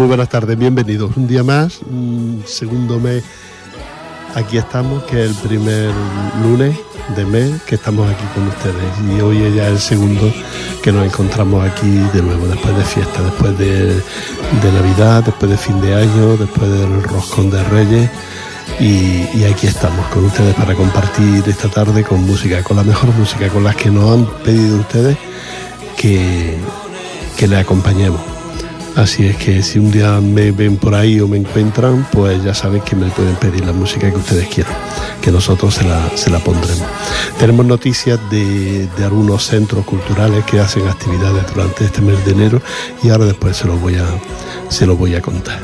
Muy buenas tardes, bienvenidos. Un día más, un segundo mes. Aquí estamos, que es el primer lunes de mes que estamos aquí con ustedes. Y hoy es ya el segundo que nos encontramos aquí de nuevo, después de fiesta, después de, Navidad, después de fin de año, después del roscón de Reyes. Y, aquí estamos con ustedes para compartir esta tarde con música, con la mejor música, con las que nos han pedido ustedes que, que le acompañemos. Así es que si un día me ven por ahí o me encuentran, pues ya saben que me pueden pedir la música que ustedes quieran, que nosotros se la, se la pondremos. Tenemos noticias de, algunos centros culturales que hacen actividades durante este mes de enero y ahora después se los voy a, se los voy a contar.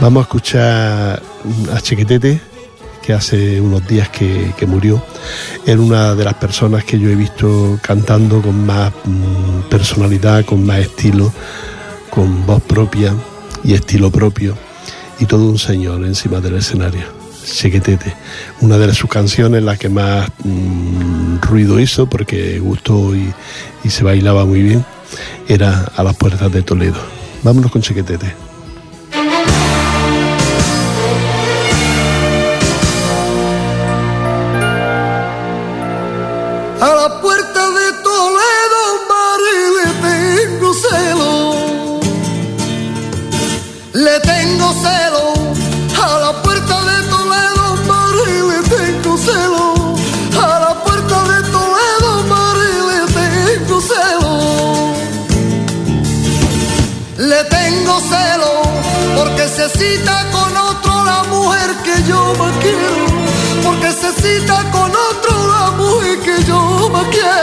Vamos a escuchar a Chequetete, que hace unos días que, que, murió. Era una de las personas que yo he visto cantando con más mm, personalidad, con más estilo con voz propia y estilo propio y todo un señor encima del escenario. Chequetete, una de sus canciones, la que más mmm, ruido hizo porque gustó y, y se bailaba muy bien, era A las puertas de Toledo. Vámonos con Chequetete. Cita con otro la mujer que yo más quiero. Porque se cita con otro la mujer que yo más quiero.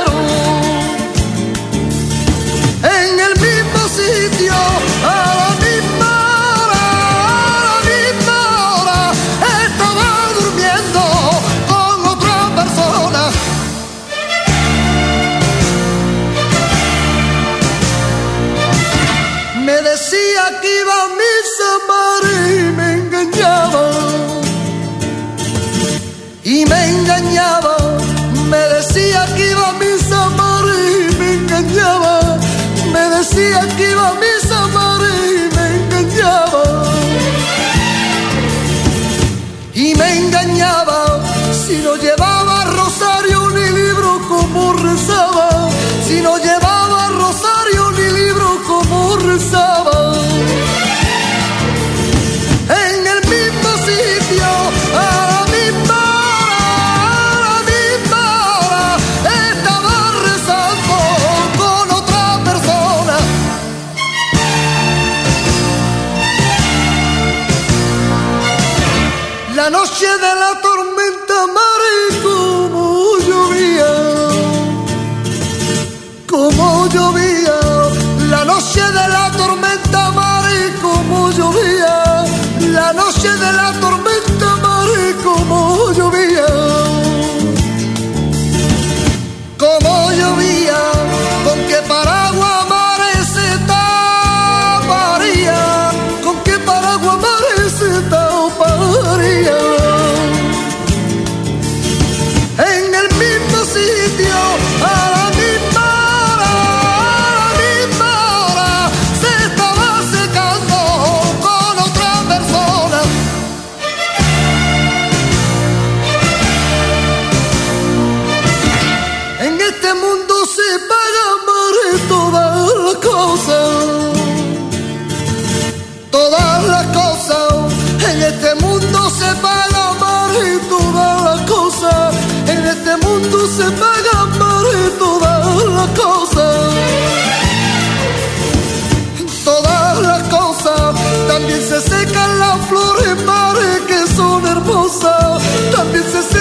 Las cosas. Todas las cosas. También se secan las flores, mares que son hermosas. También se secan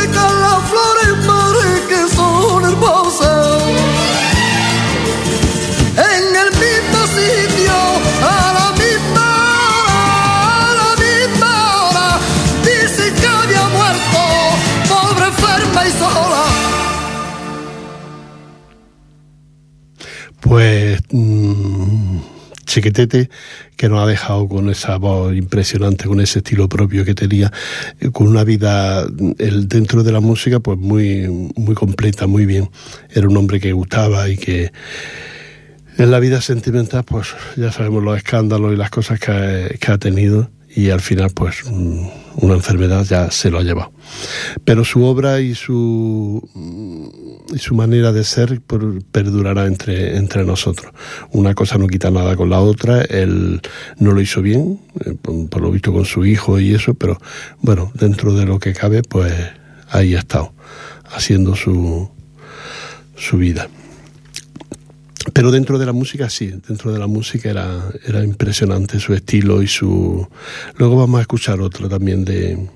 Pues mmm, Chequetete, que nos ha dejado con esa voz impresionante, con ese estilo propio que tenía, eh, con una vida el, dentro de la música pues muy, muy completa, muy bien. Era un hombre que gustaba y que En la vida sentimental, pues ya sabemos los escándalos y las cosas que, que ha tenido y al final pues una enfermedad ya se lo ha llevado. Pero su obra y su, mm, y su manera de ser perdurará entre, entre nosotros. Una cosa no quita nada con la otra, él no lo hizo bien, eh, por, lo visto con su hijo y eso, pero bueno, dentro de lo que cabe, pues ahí ha estado, haciendo su, su vida. Pero dentro de la música sí, dentro de la música era, era impresionante su estilo y su... Luego vamos a escuchar otro también de...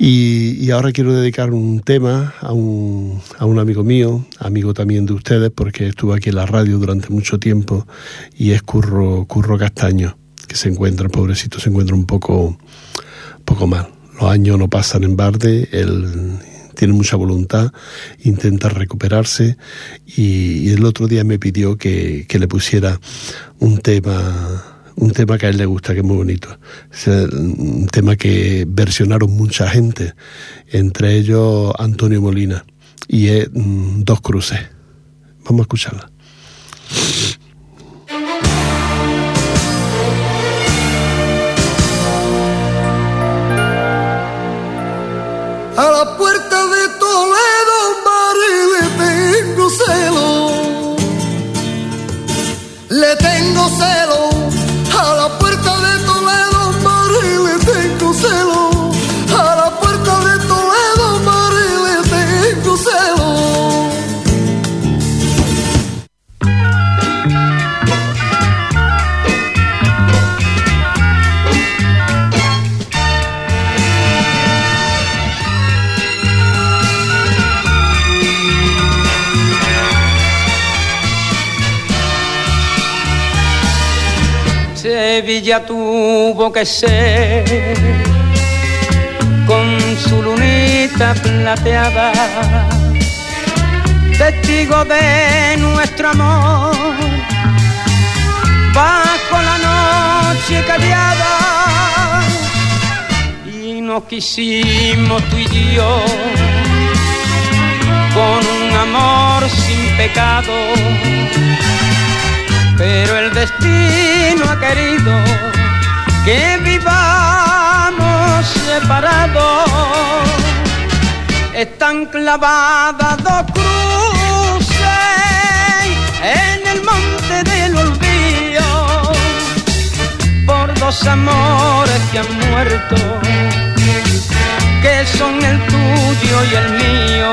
Y, ahora quiero dedicar un tema a un, a un amigo mío, amigo también de ustedes, porque estuvo aquí en la radio durante mucho tiempo, y es Curro, Curro Castaño, que se encuentra, pobrecito, se encuentra un poco, poco mal. Los años no pasan en barde, él tiene mucha voluntad, intenta recuperarse y, el otro día me pidió que, le pusiera un tema un tema que a él le gusta, que es muy bonito. Un tema que versionaron mucha gente, entre ellos Antonio Molina, y es mm, Dos Cruces. Vamos a escucharla. Sevilla tuvo que ser. Con su lunita plateada, testigo de nuestro amor, bajo la noche callada, y nos quisimos tú y con un amor sin pecado pero el destino ha querido que vivamos separados. Están clavadas dos cruces en el monte del olvido por dos amores que han muerto, que son el tuyo y el mío.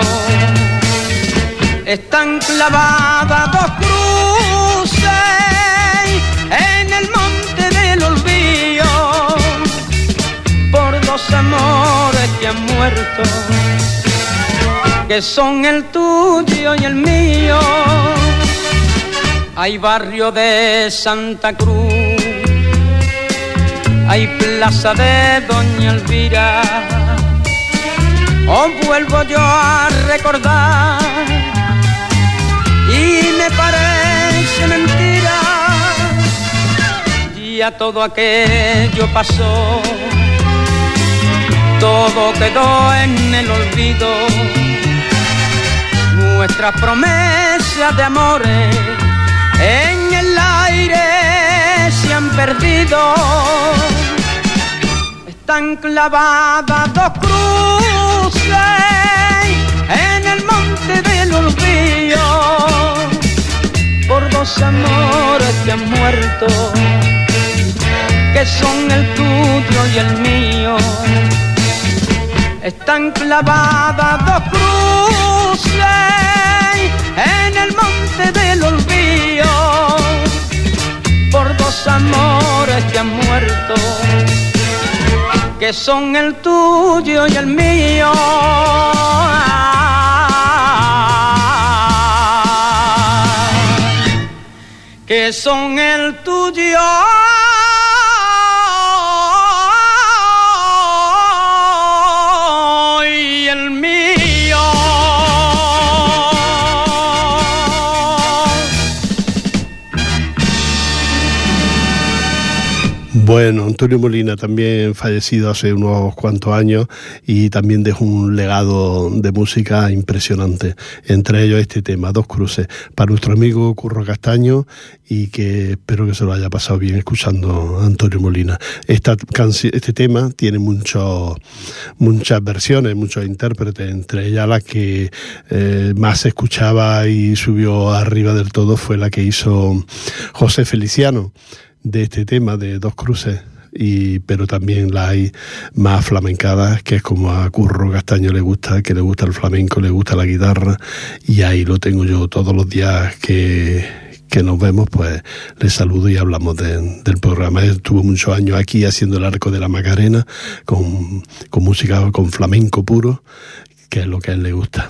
Están clavadas dos cruces que muerto, que son el tuyo y el mío. Hay barrio de Santa Cruz, hay plaza de Doña Elvira. Os vuelvo yo a recordar y me parece mentira ya todo aquello pasó, todo quedó en el olvido, nuestras promesas de amores en el aire se han perdido, están clavadas dos cruces en el monte del olvido. Por dos amores que han muerto que son el tuyo y el mío. Están clavadas dos cruces en el monte del olvido por dos amores que han muerto, que son el tuyo y el mío. que son el tuyo. Bueno, Antonio Molina también fallecido hace unos cuantos años y también dejó un legado de música impresionante. Entre ellos este tema, Dos Cruces, para nuestro amigo Curro Castaño y que espero que se lo haya pasado bien escuchando a Antonio Molina. Esta este tema tiene muchas versiones, muchos intérpretes, entre ellas la que eh, más se escuchaba y subió arriba del todo fue la que hizo José Feliciano de este tema de Dos Cruces. Y, pero también la hay más flamencadas, que es como a Curro Castaño le gusta, que le gusta el flamenco, le gusta la guitarra, y ahí lo tengo yo todos los días que, que nos vemos, pues le saludo y hablamos del programa. Estuvo muchos años aquí haciendo el arco de la Macarena, con, con música, con flamenco puro, que es lo que a él le gusta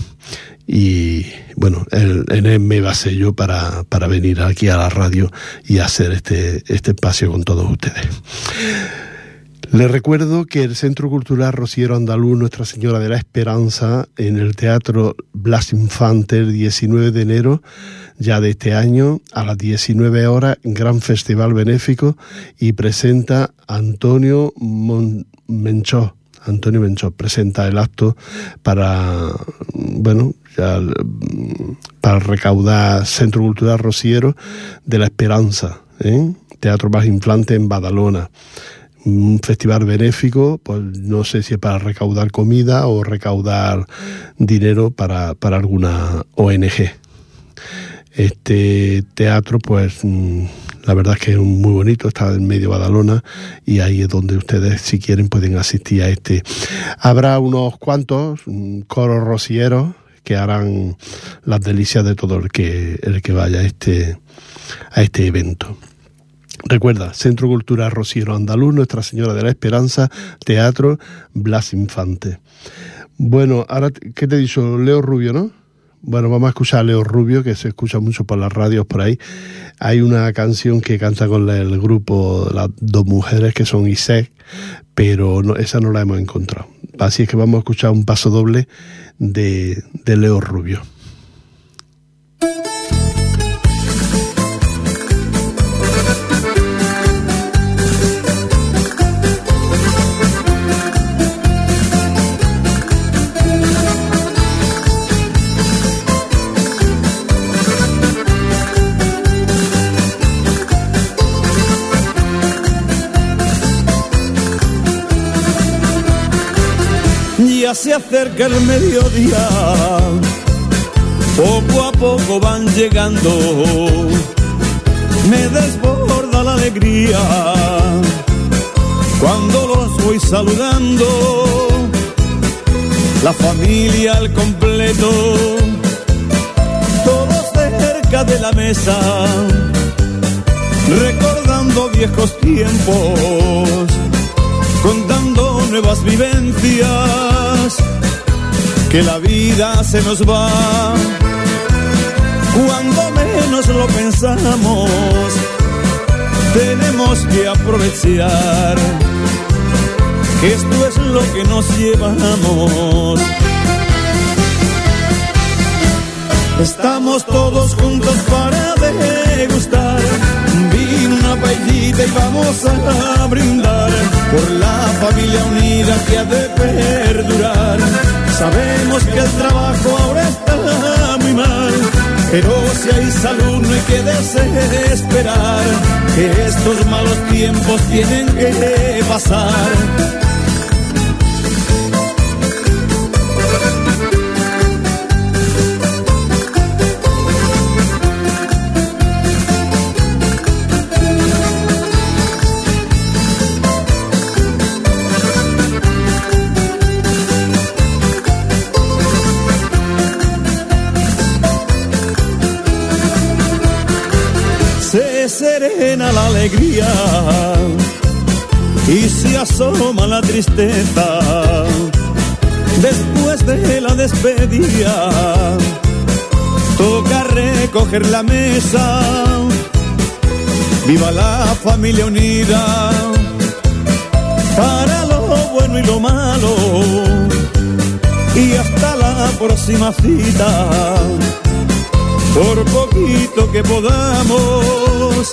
y bueno, en él me basé yo para, para venir aquí a la radio y hacer este, este espacio con todos ustedes. Les recuerdo que el Centro Cultural Rociero Andaluz Nuestra Señora de la Esperanza en el Teatro Blas Infante el 19 de enero ya de este año a las 19 horas gran festival benéfico y presenta Antonio Menchó Antonio Menchó presenta el acto para, bueno, para recaudar Centro Cultural Rociero de la Esperanza, ¿eh? Teatro Más Inflante en Badalona. Un festival benéfico, pues no sé si es para recaudar comida o recaudar dinero para, para alguna ONG. Este teatro, pues mm, la verdad es que es muy bonito, está en medio de Badalona y ahí es donde ustedes, si quieren, pueden asistir a este. Habrá unos cuantos mm, coros rocieros que harán las delicias de todo el que, el que vaya a este, a este evento. Recuerda, Centro Cultural Rociero Andaluz, Nuestra Señora de la Esperanza, Teatro Blas Infante. Bueno, ahora, ¿qué te he dicho? Leo Rubio, ¿no? Bueno, vamos a escuchar a Leo Rubio, que se escucha mucho por las radios por ahí. Hay una canción que canta con el grupo, las dos mujeres que son ISEC, pero esa no la hemos encontrado. Así es que vamos a escuchar un paso doble de, de Leo Rubio. Se acerca el mediodía, poco a poco van llegando, me desborda la alegría cuando los voy saludando, la familia al completo, todos cerca de la mesa, recordando viejos tiempos, contando nuevas vivencias que la vida se nos va. Cuando menos lo pensamos, tenemos que aprovechar que esto es lo que nos llevamos. Estamos todos juntos para degustar. Vino, una paellita y vamos a brindar por la familia unida que ha de perdurar. Sabemos que el trabajo ahora está muy mal, pero si hay salud no hay que desesperar, que estos malos tiempos tienen que pasar la alegría y se asoma la tristeza. Después de la despedida. Toca recoger la mesa, viva la familia unida, para lo bueno y lo malo, y hasta la próxima cita por poquito que podamos,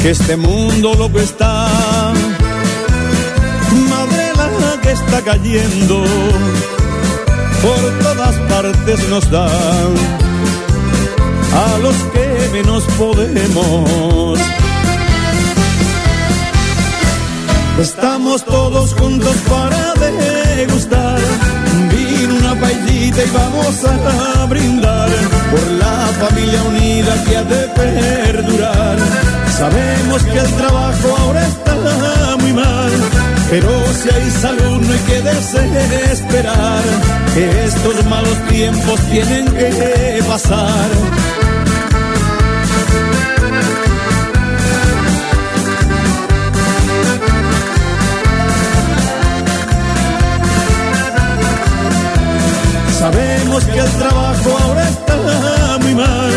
que este mundo loco está. Madre la que está cayendo, por todas partes nos da a los que menos podemos. Estamos todos juntos para degustar. Y vamos a brindar por la familia unida que ha de perdurar. Sabemos que el trabajo ahora está muy mal, pero si hay salud no hay que desesperar, que estos malos tiempos tienen que pasar. El trabajo ahora está muy mal,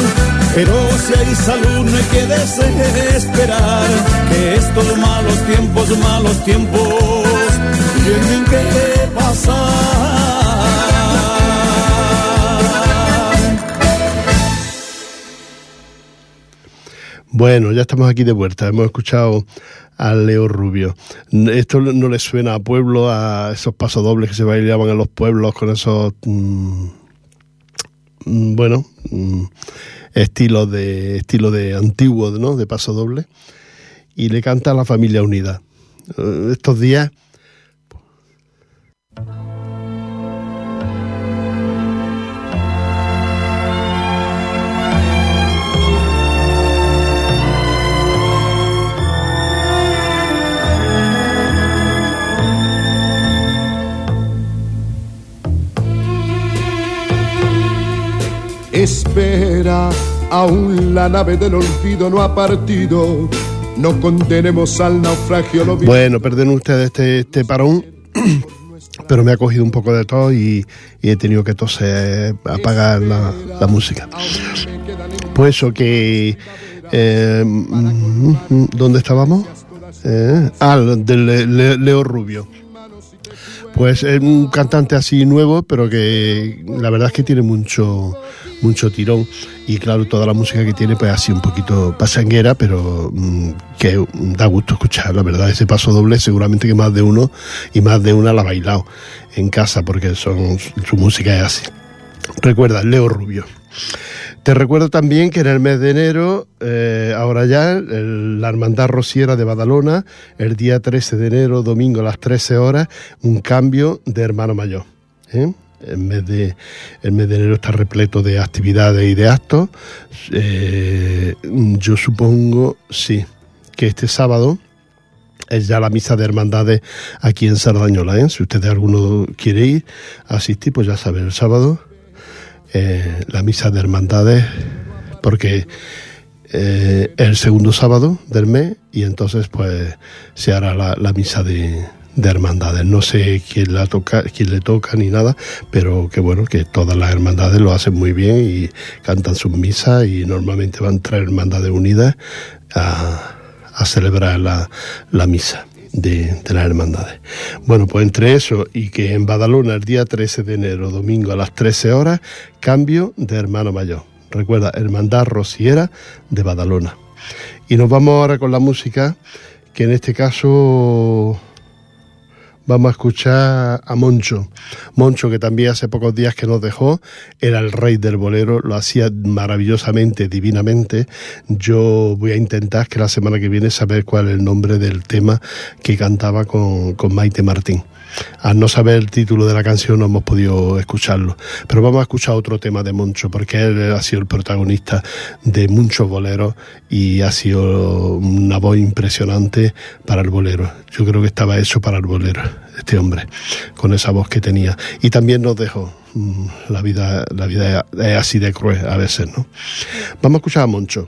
pero si hay salud no hay que desesperar, que estos malos tiempos, malos tiempos, tienen que pasar. Bueno, ya estamos aquí de vuelta. Hemos escuchado a Leo Rubio. Esto no le suena a pueblo, a esos pasodobles que se bailaban en los pueblos con esos, mm, bueno, mm, estilos de estilo de antiguo, ¿no? De pasodoble. Y le canta a la familia unida. Eh, Estos días Espera, aún la nave del olvido no ha partido. No condenemos al naufragio lo. Bueno, perdonen ustedes este, este parón, pero me ha cogido un poco de todo y, he tenido que toser, apagar la, música. Pues eso que... eh, mm, ¿Dónde estábamos? Eh, ah, Le- Leo Rubio. Pues es un cantante así nuevo, pero que la verdad es que tiene mucho, mucho tirón. Y claro, toda la música que tiene, pues así un poquito pasanguera, pero mm, que da gusto escuchar, la verdad. Ese paso doble, seguramente que más de uno y más de una la ha bailado en casa, porque son, su música es así. Recuerda, Leo Rubio. Te recuerdo también que en el mes de enero, eh, ahora ya, la Hermandad Rociera de Badalona, el día 13 de enero, domingo a las 13 horas, un cambio de hermano mayor. ¿eh? El, mes de, mes de enero está repleto de actividades y de actos. Eh, yo supongo, sí, que este sábado es ya la misa de hermandades aquí en Sardañola. ¿eh? Si usted alguno quiere ir asistir, pues ya sabe, el sábado eh, la misa de hermandades, porque eh, es el segundo sábado del mes y entonces pues se hará la, la misa de, de hermandades. No sé quién, la toca, quién le toca ni nada, pero que bueno, que todas las hermandades lo hacen muy bien y cantan sus misas y normalmente van tres hermandades unidas a, a celebrar la, la misa de, de las hermandades. Bueno, pues entre eso y que en Badalona el día 13 de enero, domingo a las 13 horas, cambio de hermano mayor. Recuerda, Hermandad Rociera de Badalona. Y nos vamos ahora con la música, que en este caso vamos a escuchar a Moncho. Moncho, que también hace pocos días que nos dejó, era el rey del bolero, lo hacía maravillosamente, divinamente. Yo voy a intentar que la semana que viene saber cuál es el nombre del tema que cantaba con, con Maite Martín. Al no saber el título de la canción no hemos podido escucharlo. Pero vamos a escuchar otro tema de Moncho, porque él ha sido el protagonista de muchos boleros y ha sido una voz impresionante para el bolero. Yo creo que estaba hecho para el bolero, este hombre, con esa voz que tenía. Y también nos dejó. Mm, La vida, la vida es así de cruel a veces, ¿no? Vamos a escuchar a Moncho.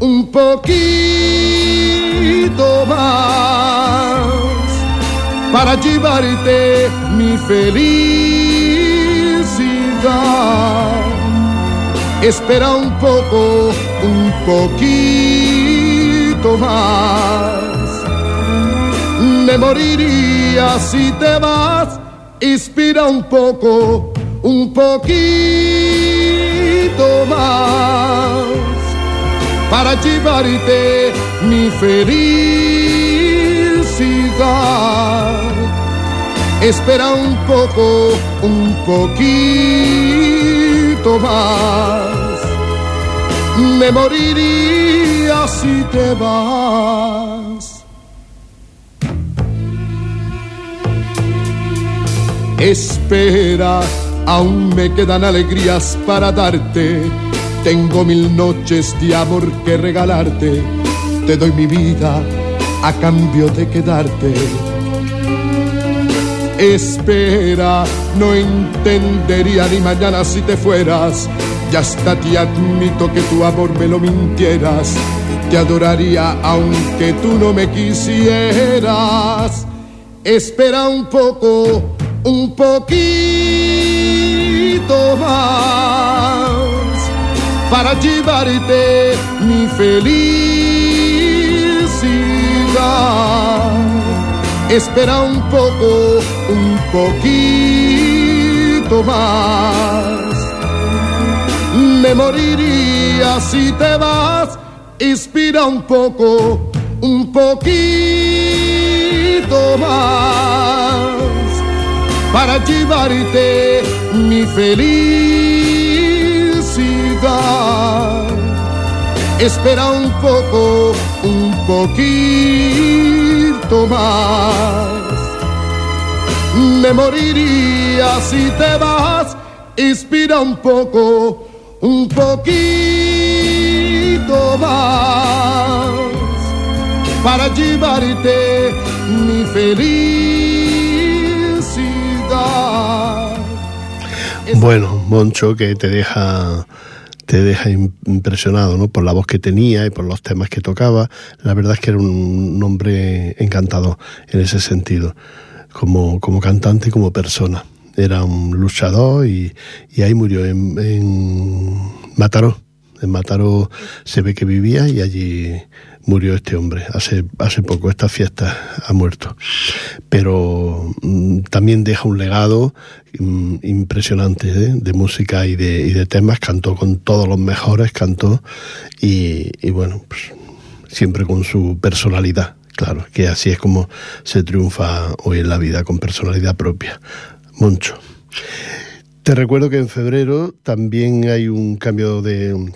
un poquito más para llevarte mi felicidad. Espera un poco, un poquito más. Me moriría si te vas. Inspira un poco, un poquito más para llevarte mi felicidad. Espera un poco, un poquito más. Me moriría si te vas. Espera, aún me quedan alegrías para darte. Tengo mil noches de amor que regalarte. Te doy mi vida a cambio de quedarte. Espera, no entendería ni mañana si te fueras. Ya hasta te admito que tu amor me lo mintieras. Te adoraría aunque tú no me quisieras. Espera un poco, un poquito más para llevarte mi felicidad. Espera un poco, un poquito más. Me moriría si te vas. Inspira un poco, un poquito más para llevarte mi felicidad. Espera un poco, un poquito más. Me moriría si te vas. Inspira un poco, un poquito más para llevarte mi felicidad. Bueno, Moncho, que te deja te deja im- impresionado ¿no? por la voz que tenía y por los temas que tocaba. La verdad es que era un hombre encantador en ese sentido, como, como cantante y como persona. Era un luchador y, y ahí murió en Mataró. En Mataró se ve que vivía y allí murió este hombre. Hace, hace poco, esta fiesta ha muerto. Pero mm, también deja un legado mm, impresionante ¿eh? de música y de, y de temas. Cantó con todos los mejores, cantó y, y bueno, pues, siempre con su personalidad. Claro, que así es como se triunfa hoy en la vida, con personalidad propia. Moncho. Te recuerdo que en febrero también hay un cambio de,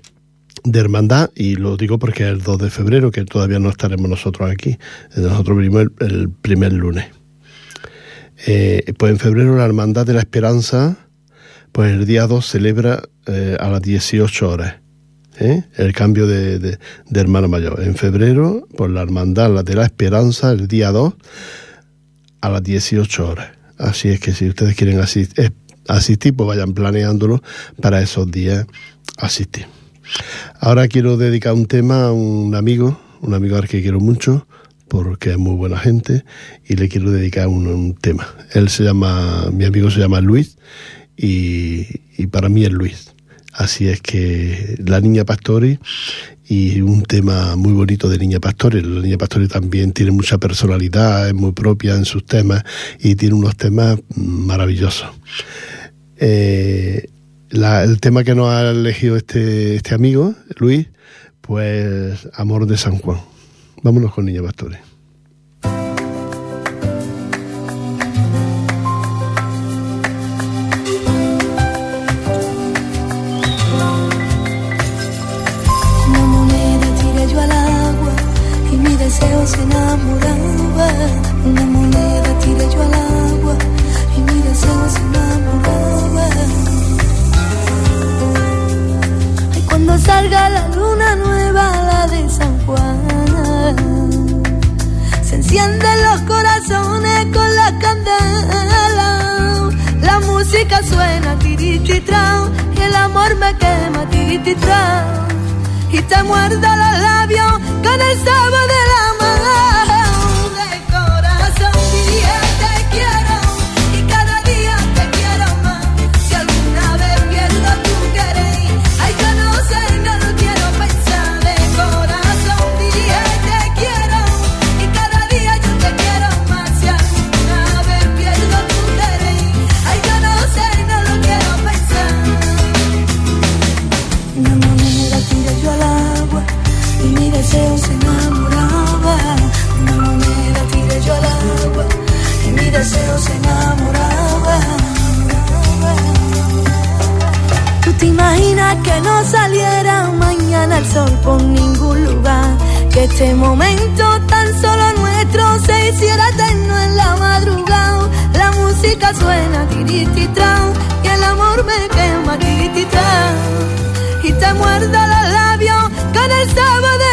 de hermandad, y lo digo porque es el 2 de febrero, que todavía no estaremos nosotros aquí. Nosotros venimos el, primer lunes. Eh, pues en febrero la Hermandad de la Esperanza, pues el día 2 celebra eh, a las 18 horas. ¿eh? El cambio de, de, hermano mayor. En febrero, pues la Hermandad de la Esperanza, el día 2, a las 18 horas. Así es que si ustedes quieren asistir, asistir pues vayan planeándolo para esos días asistir. Ahora quiero dedicar un tema a un amigo, un amigo al que quiero mucho, porque es muy buena gente, y le quiero dedicar un, un tema. Él se llama, mi amigo se llama Luis, y, para mí es Luis. Así es que la niña Pastori y un tema muy bonito de Niña Pastori. La Niña Pastori también tiene mucha personalidad, es muy propia en sus temas y tiene unos temas maravillosos. Eh, la, el tema que nos ha elegido este, este amigo, Luis, pues Amor de San Juan. Vámonos con Niña deseo se enamoraba. Una moneda tiré yo al agua y mi deseo se enamoraba. Salga la luna nueva, la de San Juan. Se encienden los corazones con la candela. La música suena tirititra y el amor me quema tirititra. Y te muerda los labios con el sabor de la no saliera mañana el sol por ningún lugar. Que este momento tan solo nuestro se hiciera eterno en la madrugada. La música suena tirititra y el amor me quema tirititra y te muerda los labios con el sabor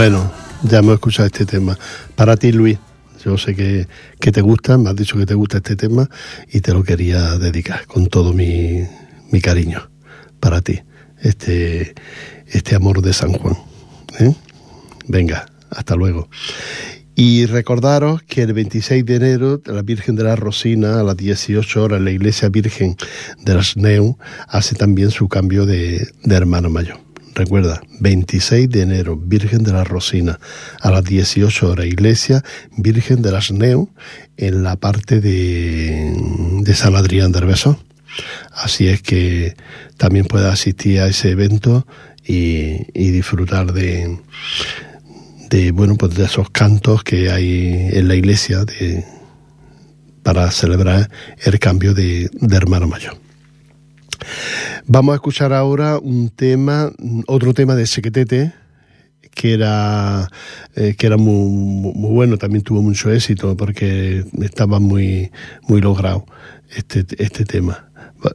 Bueno, ya hemos escuchado este tema. Para ti, Luis, yo sé que, que te gusta, me has dicho que te gusta este tema y te lo quería dedicar con todo mi, mi cariño para ti, este, este amor de San Juan. ¿eh? Venga, hasta luego. Y recordaros que el 26 de enero la Virgen de la Rosina a las 18 horas la Iglesia Virgen de las Neu hace también su cambio de, de hermano mayor. Recuerda, 26 de enero, Virgen de la Rosina, a las 18 horas, Iglesia Virgen de las Neu, en la parte de, de San Adrián del Besón. Así es que también puedes asistir a ese evento y, disfrutar de, de, bueno, pues de esos cantos que hay en la iglesia de, para celebrar el cambio de, de hermano mayor. Vamos a escuchar ahora un tema, otro tema de Sequetete, que era, eh, que era muy, muy, bueno, también tuvo mucho éxito porque estaba muy, muy logrado este, este tema.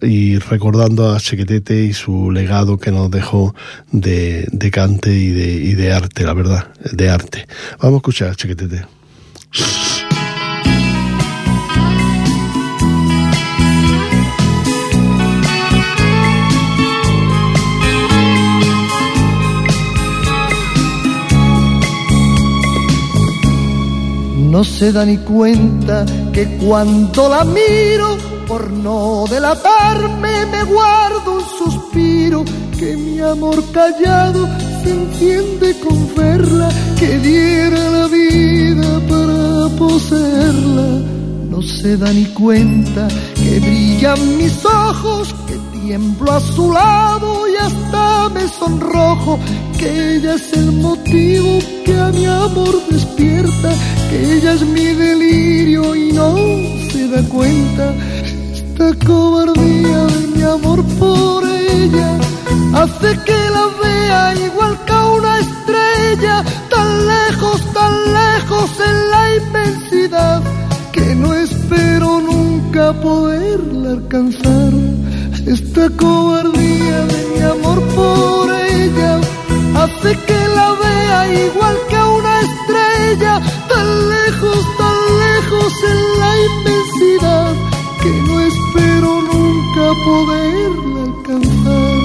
Y recordando a Sequetete y su legado que nos dejó de, de cante y de, y de arte, la verdad, de arte. Vamos a escuchar a Chequetete. No se da ni cuenta que cuando la miro, por no delatarme, me guardo un suspiro, que mi amor callado se enciende con verla, que diera la vida para poseerla. No se da ni cuenta que brillan mis ojos, tiemblo a su lado y hasta me sonrojo, que ella es el motivo que a mi amor despierta, que ella es mi delirio y no se da cuenta. Esta cobardía de mi amor por ella hace que la vea igual que a una estrella, tan lejos, tan lejos en la inmensidad, que no espero nunca poderla alcanzar. Esta cobardía de mi amor por ella hace que la vea igual que a una estrella, tan lejos, tan lejos en la inmensidad, que no espero nunca poderla alcanzar.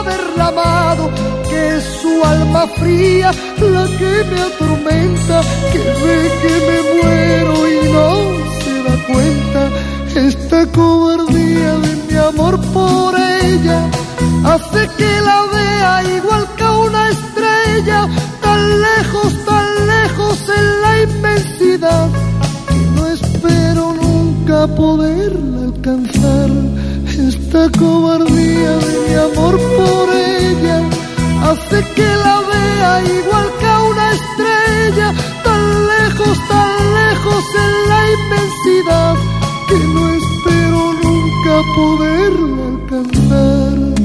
que es su alma fría la que me atormenta, que ve que me muero y no se da cuenta. Esta cobardía de mi amor por ella hace que la vea igual que una estrella, tan lejos, tan lejos en la inmensidad, que no espero nunca poderla alcanzar. Esta cobardía de mi amor por ella hace que la vea igual que a una estrella, tan lejos, tan lejos en la inmensidad, que no espero nunca poderla alcanzar.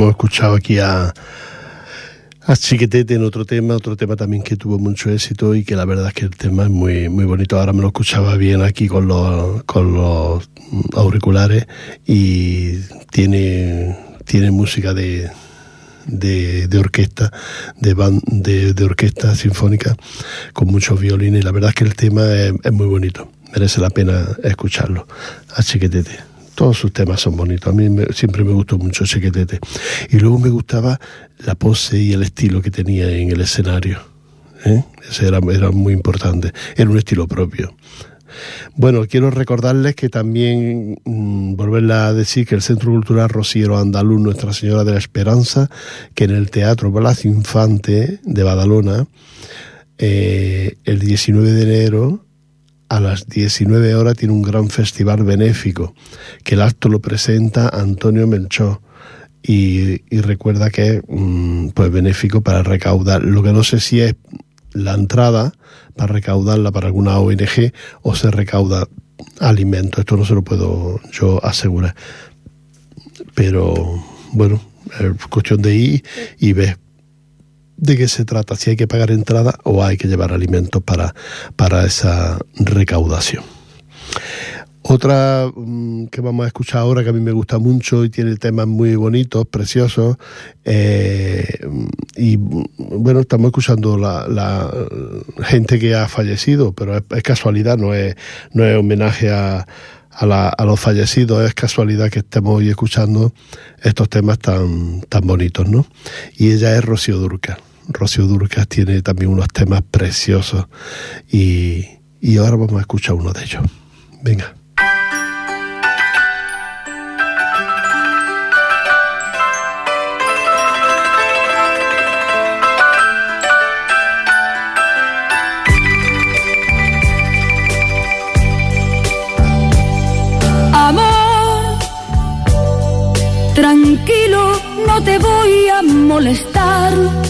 Hemos escuchado aquí a, a Chiquetete en otro tema, otro tema también que tuvo mucho éxito y que la verdad es que el tema es muy, muy bonito. Ahora me lo escuchaba bien aquí con los, con los auriculares y tiene, tiene música de, de, de orquesta, de, ban- de, de orquesta sinfónica con muchos violines. La verdad es que el tema es, es muy bonito, merece la pena escucharlo. A Chiquetete. Todos sus temas son bonitos. A mí me- siempre me gustó mucho Chiquetete. Y luego me gustaba la pose y el estilo que tenía en el escenario. ¿eh? Ese era, muy importante. Era un estilo propio. Bueno, quiero recordarles que también mm, volverla a decir que el Centro Cultural Rosiero Andaluz Nuestra Señora de la Esperanza, que en el Teatro Blas Infante de Badalona, eh, el 19 de enero a las 19 horas tiene un gran festival benéfico, que el acto lo presenta Antonio Melchor. Y, recuerda que es mm, pues benéfico para recaudar. Lo que no sé si es la entrada para recaudarla para alguna ONG o se recauda alimentos. Esto no se lo puedo yo asegurar. Pero bueno, es cuestión de ir y ver de qué se trata, si hay que pagar entrada o hay que llevar alimentos para, para esa recaudación. Otra mm, que vamos a escuchar ahora que a mí me gusta mucho y tiene temas muy bonitos, preciosos. eh, y mm, bueno, estamos escuchando la, la gente que ha fallecido, pero es, es casualidad, no es, no es homenaje a, a, la- a los fallecidos, es casualidad que estemos hoy escuchando estos temas tan, tan bonitos, ¿no? Y ella es Rocío Durca. Rocío Durca tiene también unos temas preciosos y, y ahora vamos a escuchar uno de ellos. Venga. Tranquilo, no te voy a molestar.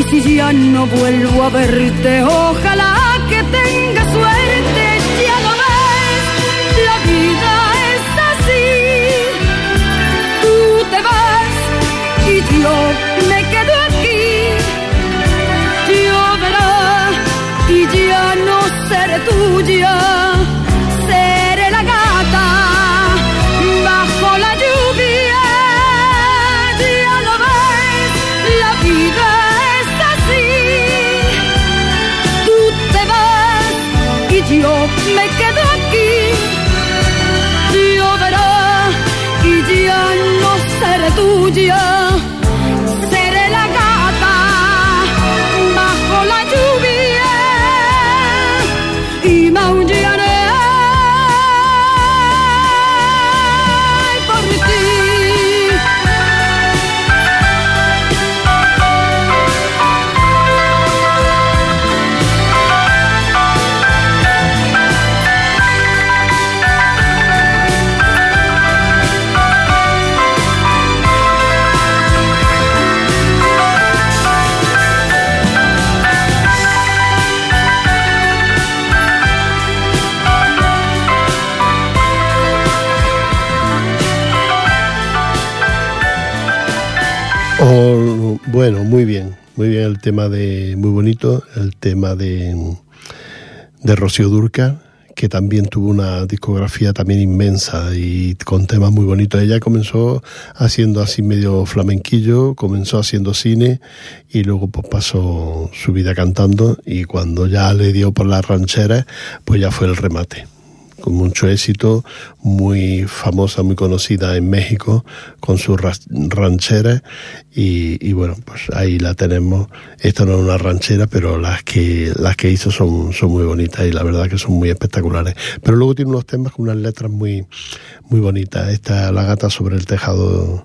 Y si ya no vuelvo a verte, ojalá que tenga suerte, ya lo ves, la vida es así. Tú te vas y yo me quedo aquí. Lloverá y ya no seré tuya, yo me quedo aquí. Lloverá y ya no seré tuya. Tema de, muy bonito, el tema de, de Rocío Durca, que también tuvo una discografía también inmensa y con temas muy bonitos. Ella comenzó haciendo así medio flamenquillo, comenzó haciendo cine y luego pues pasó su vida cantando y cuando ya le dio por las rancheras, pues ya fue el remate con mucho éxito, muy famosa, muy conocida en México, con sus ras- rancheras, y, y bueno, pues ahí la tenemos. Esta no es una ranchera, pero las que, las que hizo son, son muy bonitas y la verdad que son muy espectaculares. Pero luego tiene unos temas con unas letras muy, muy bonitas. Esta, La gata sobre el tejado,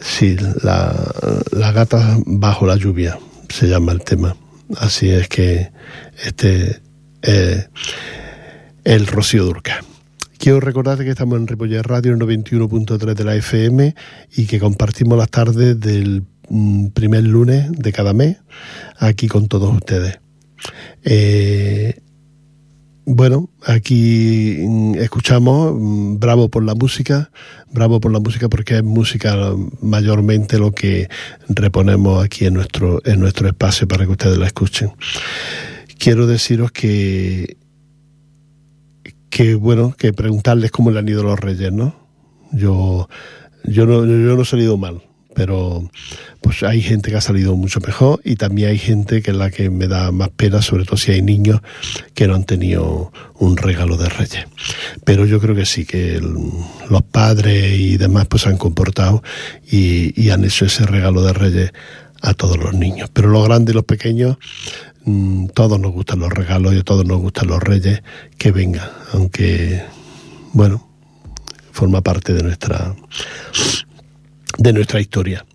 sí, la, la gata bajo la lluvia, se llama el tema. Así es que este, eh, el Rocío Durca. Quiero recordarte que estamos en Ripollet Radio, el 91.3 de la FM, y que compartimos las tardes del mm, primer lunes de cada mes aquí con todos ustedes. Eh, bueno, aquí mm, escuchamos mm, Bravo por la música, Bravo por la música porque es música mayormente lo que reponemos aquí en nuestro, en nuestro espacio para que ustedes la escuchen. Quiero deciros que, que bueno, que preguntarles cómo le han ido los reyes, ¿no? Yo, yo no, yo no he salido mal pero pues hay gente que ha salido mucho mejor y también hay gente que es la que me da más pena, sobre todo si hay niños que no han tenido un regalo de Reyes. Pero yo creo que sí, que los padres y demás pues han comportado y, han hecho ese regalo de Reyes a todos los niños. Pero los grandes y los pequeños, mm, todos nos gustan los regalos y a todos nos gustan los reyes que vengan, aunque, bueno, forma parte de nuestra de nuestra historia.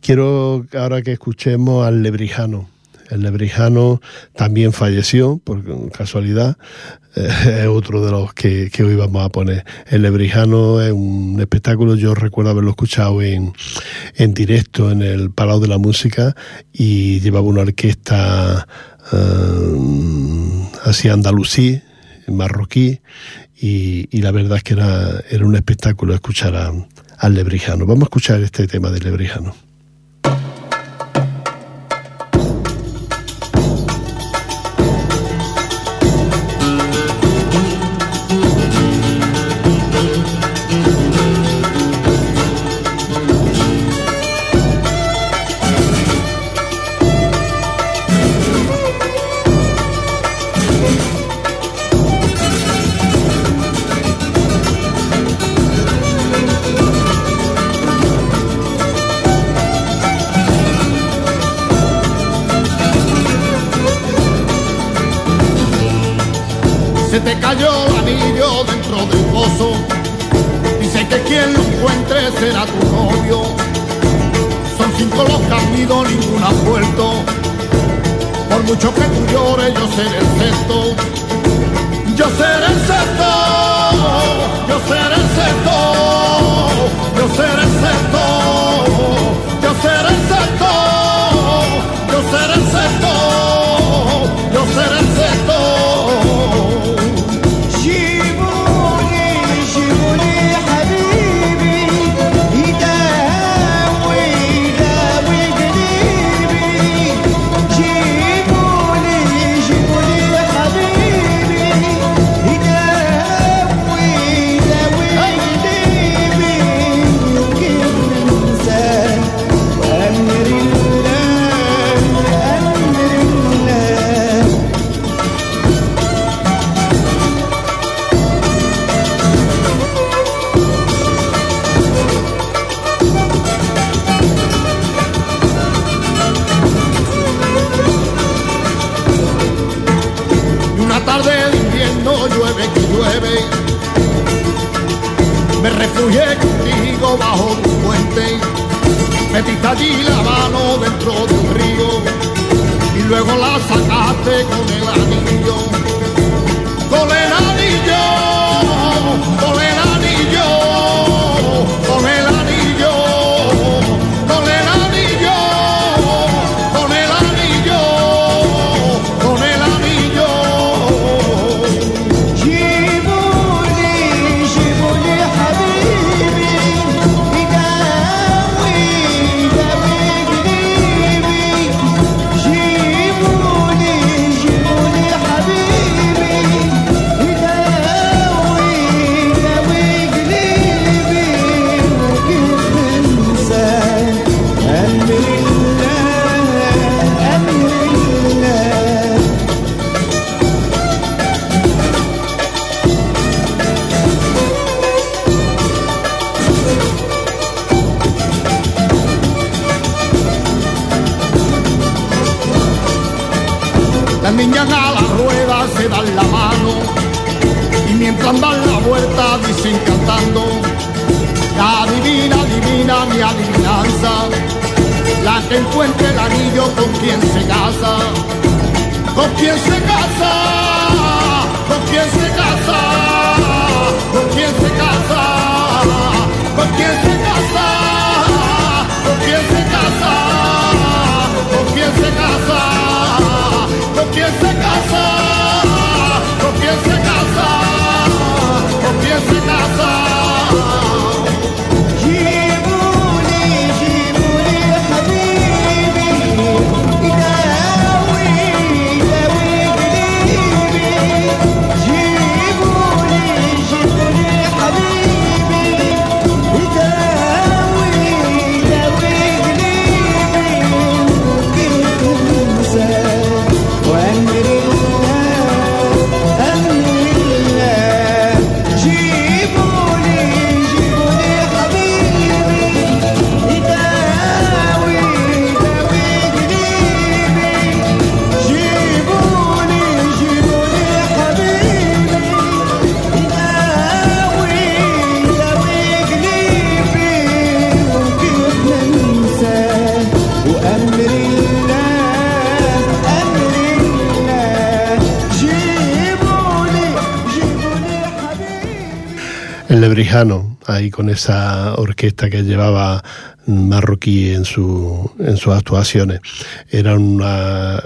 Quiero ahora que escuchemos al Lebrijano. El Lebrijano también falleció, por casualidad, eh, es otro de los que, hoy vamos a poner. El Lebrijano es un espectáculo, yo recuerdo haberlo escuchado en, en directo en el Palau de la Música y llevaba una orquesta uh, así andalusí, marroquí, y, la verdad es que era, era un espectáculo escuchar a, al lebrijano. Vamos a escuchar este tema del lebrijano. mi adivinanza, la que encuentre el anillo con quien se casa, con quien se casa, con quien se casa, con quien se casa, con quien se casa, con quien se casa, con quien se casa, con quien se casa, con quien se casa, con quien se casa. Lebrijano, ahí con esa orquesta que llevaba marroquí en, su, en sus actuaciones. Era una,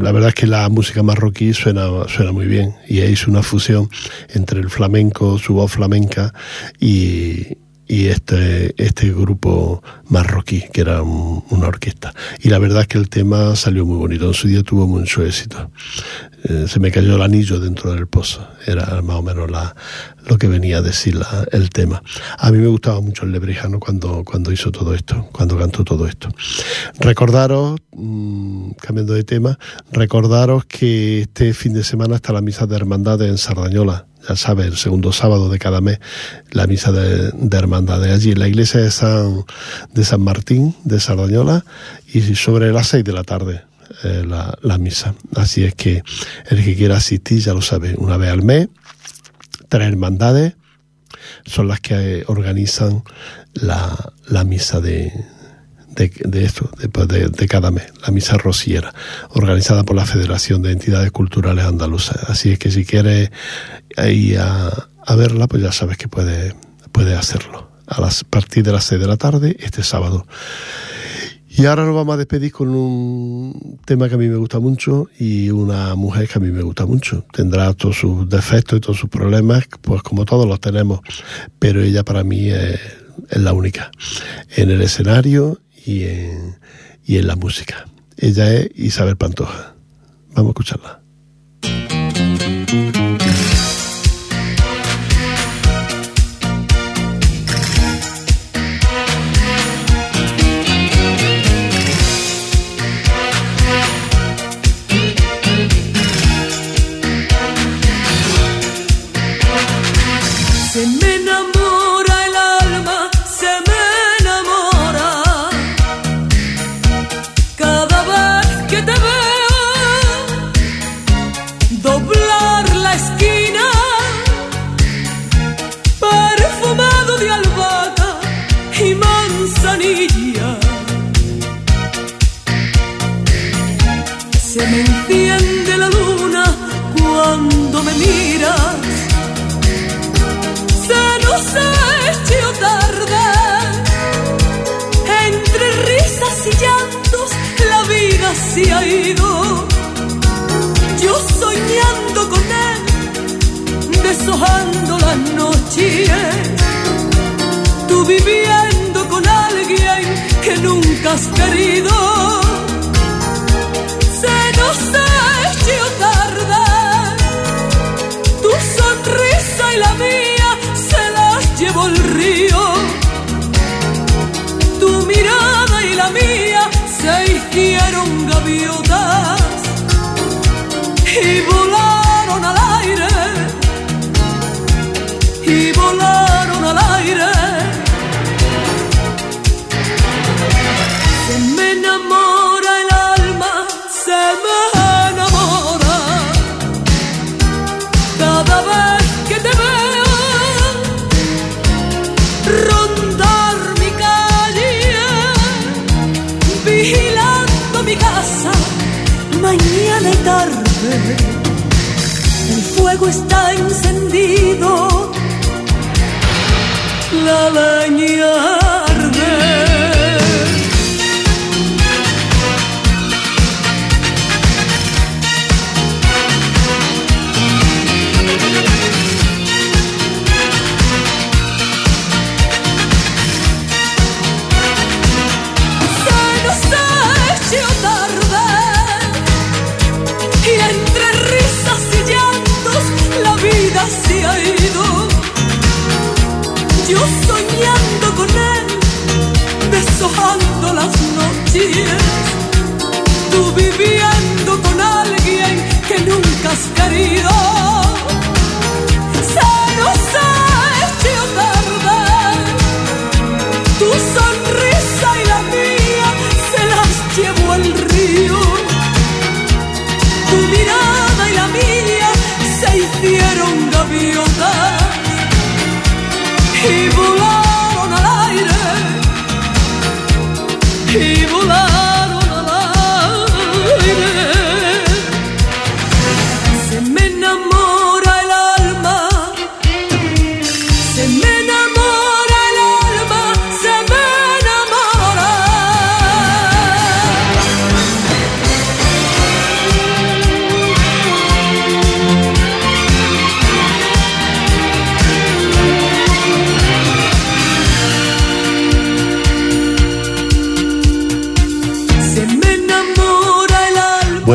la verdad es que la música marroquí suena, suena muy bien y hizo una fusión entre el flamenco, su voz flamenca y, y este, este grupo marroquí, que era una orquesta. Y la verdad es que el tema salió muy bonito, en su día tuvo mucho éxito. Eh, se me cayó el anillo dentro del pozo, era más o menos la, lo que venía a decir el tema. A mí me gustaba mucho el lebrijano cuando, cuando hizo todo esto, cuando cantó todo esto. Recordaros, mm, cambiando de tema, recordaros que este fin de semana está la misa de hermandades en Sardañola ya sabes, el segundo sábado de cada mes, la misa de, hermandad de allí, la iglesia de San, de San Martín de Sardañola y sobre las seis de la tarde. Eh, la, misa. Así es que el que quiera asistir ya lo sabe, una vez al mes, tres hermandades son las que organizan la, la misa de, de, esto, de, de, cada mes, la misa rociera, organizada por la Federación de Entidades Culturales Andaluzas. Así es que si quieres ir a, a verla, pues ya sabes que puedes puede hacerlo a las, partir de las 6 de la tarde este sábado. Y ahora nos vamos a despedir con un tema que a mí me gusta mucho y una mujer que a mí me gusta mucho. Tendrá todos sus defectos y todos sus problemas, pues como todos los tenemos, pero ella para mí es, la única. En el escenario y en, y en la música. Ella es Isabel Pantoja. Vamos a escucharla.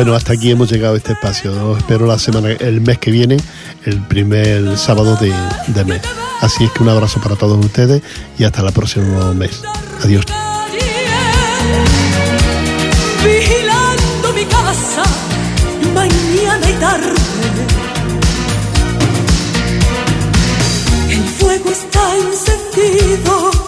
Bueno, hasta aquí hemos llegado a este espacio. Espero la semana, el mes que viene, el primer sábado de, de mes. Así es que un abrazo para todos ustedes y hasta el próximo mes. Adiós. El fuego está encendido